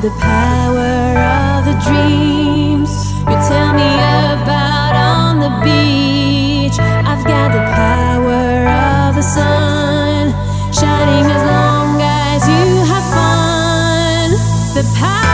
the power of the dreams you tell me about on the beach. I've got the power of the sun shining as long as you have fun. The power.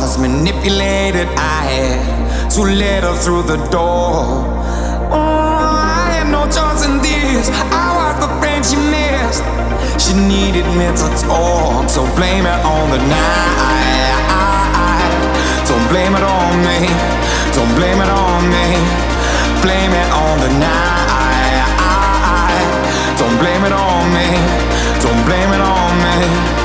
was manipulated. I had to let her through the door. Oh, I had no chance in this. I was the friend she missed. She needed me to talk, so blame it on the night. Don't blame it on me. Don't blame it on me. Blame it on the night. Don't blame it on me. Don't blame it on me.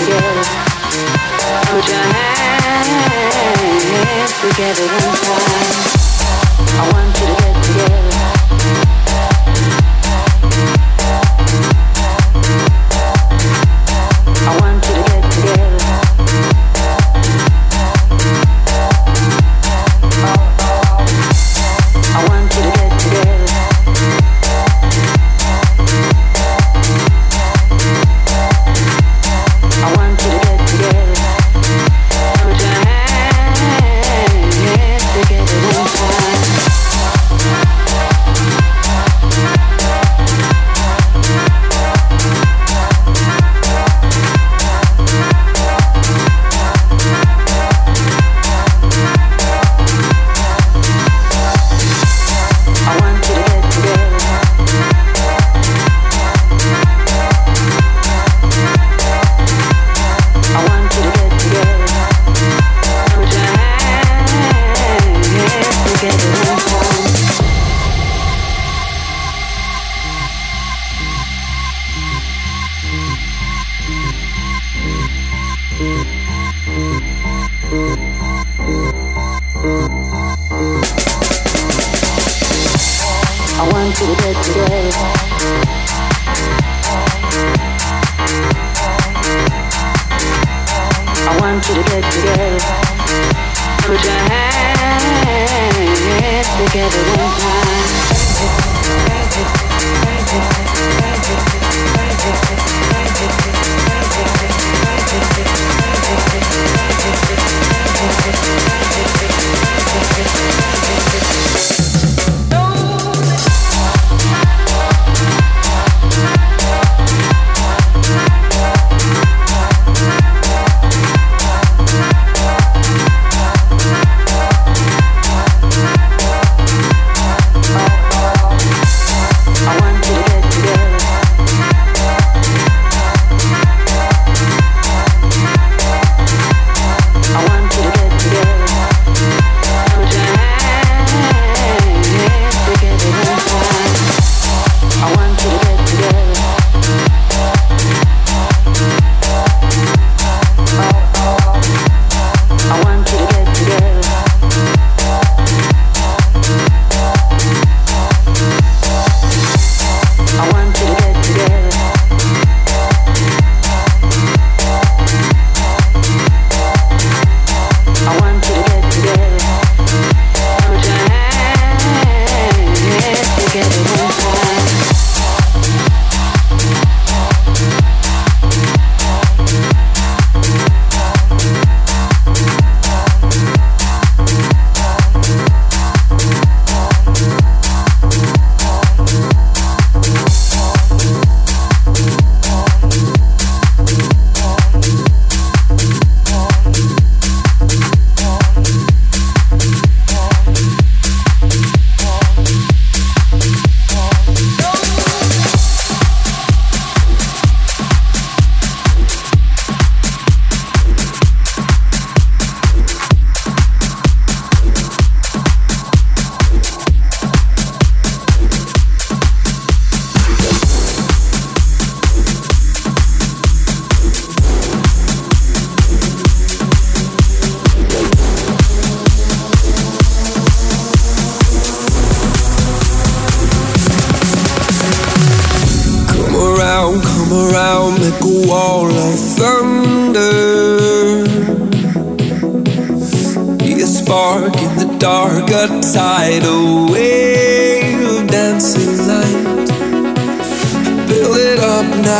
together. Put your hands together one time. I want you to get together.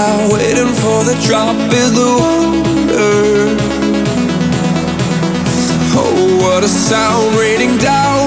now, waiting for the drop is the wonder. Oh, what a sound raining down.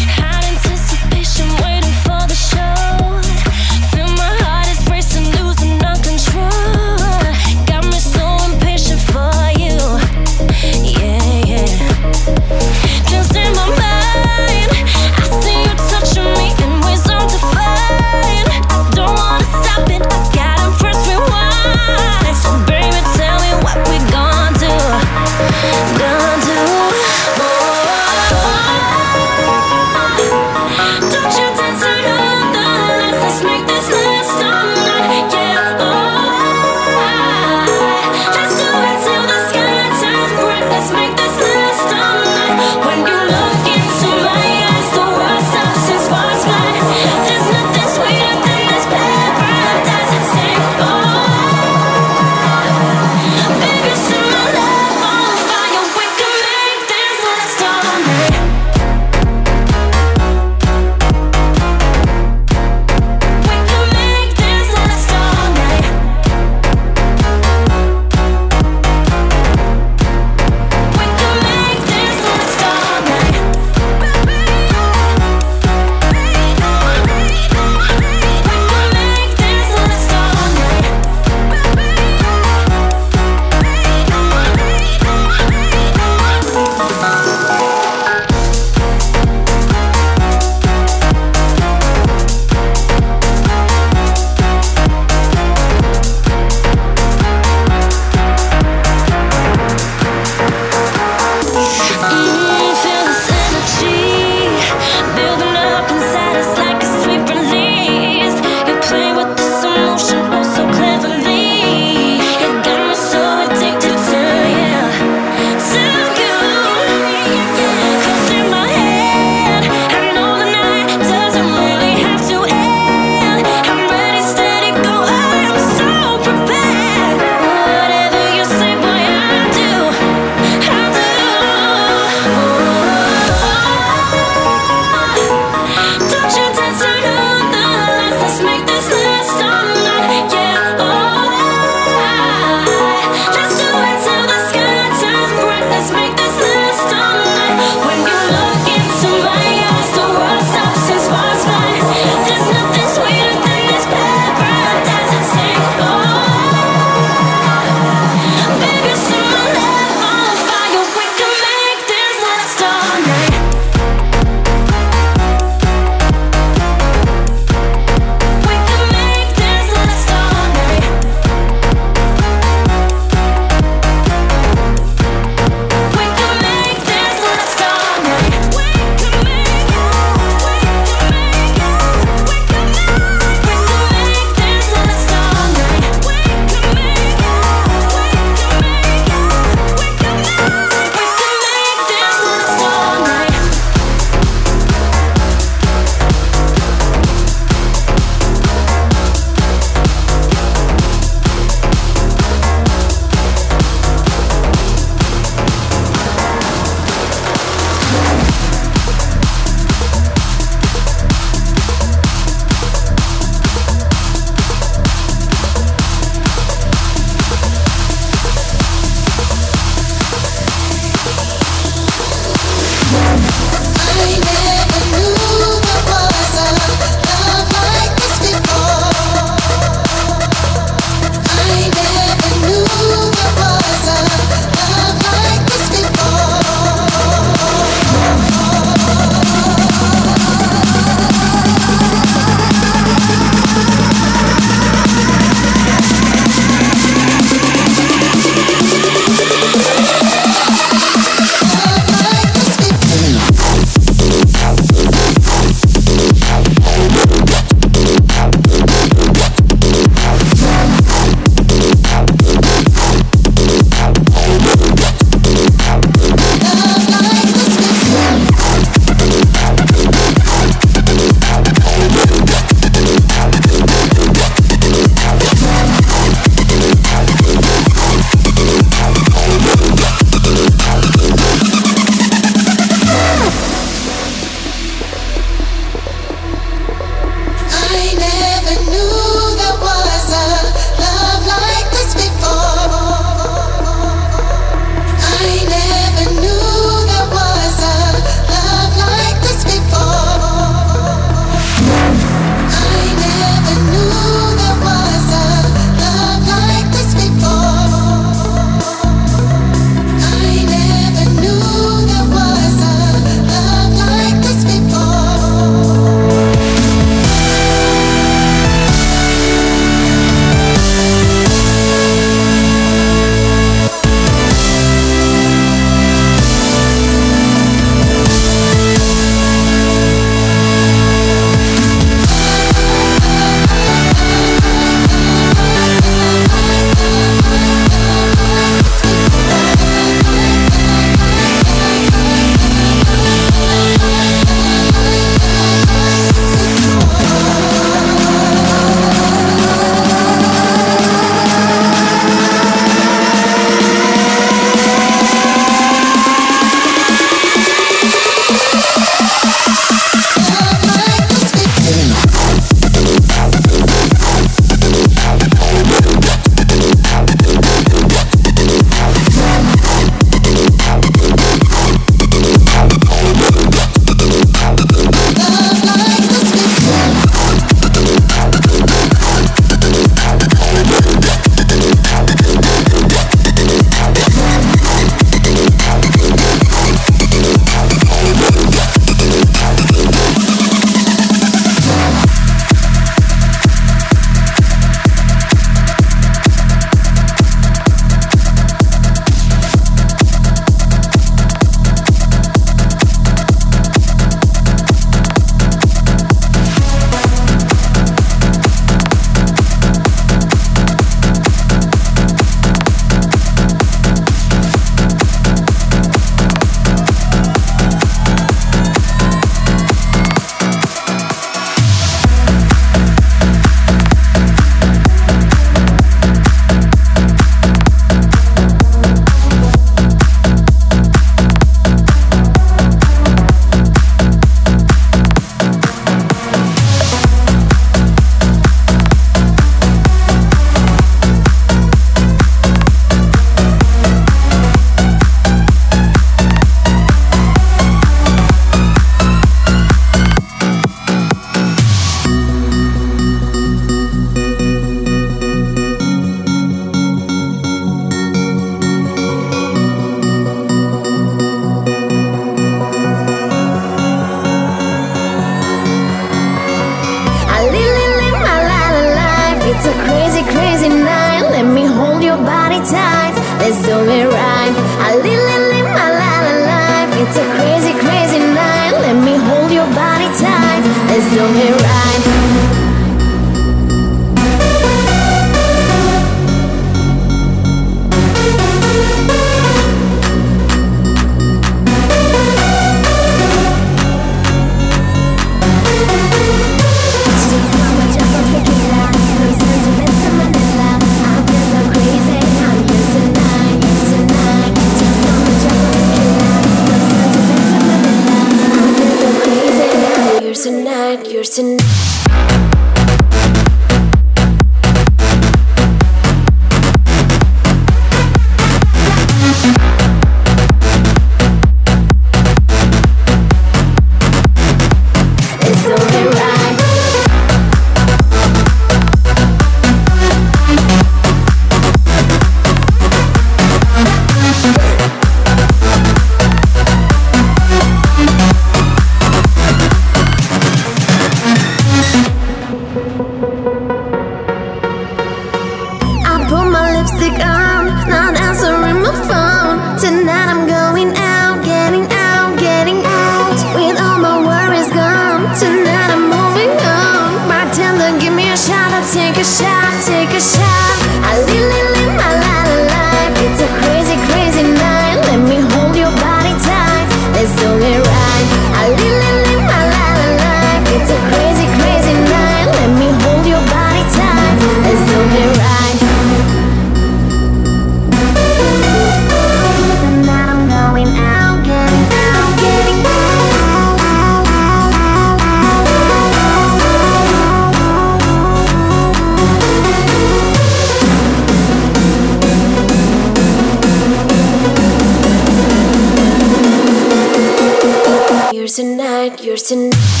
Tonight, yours tonight.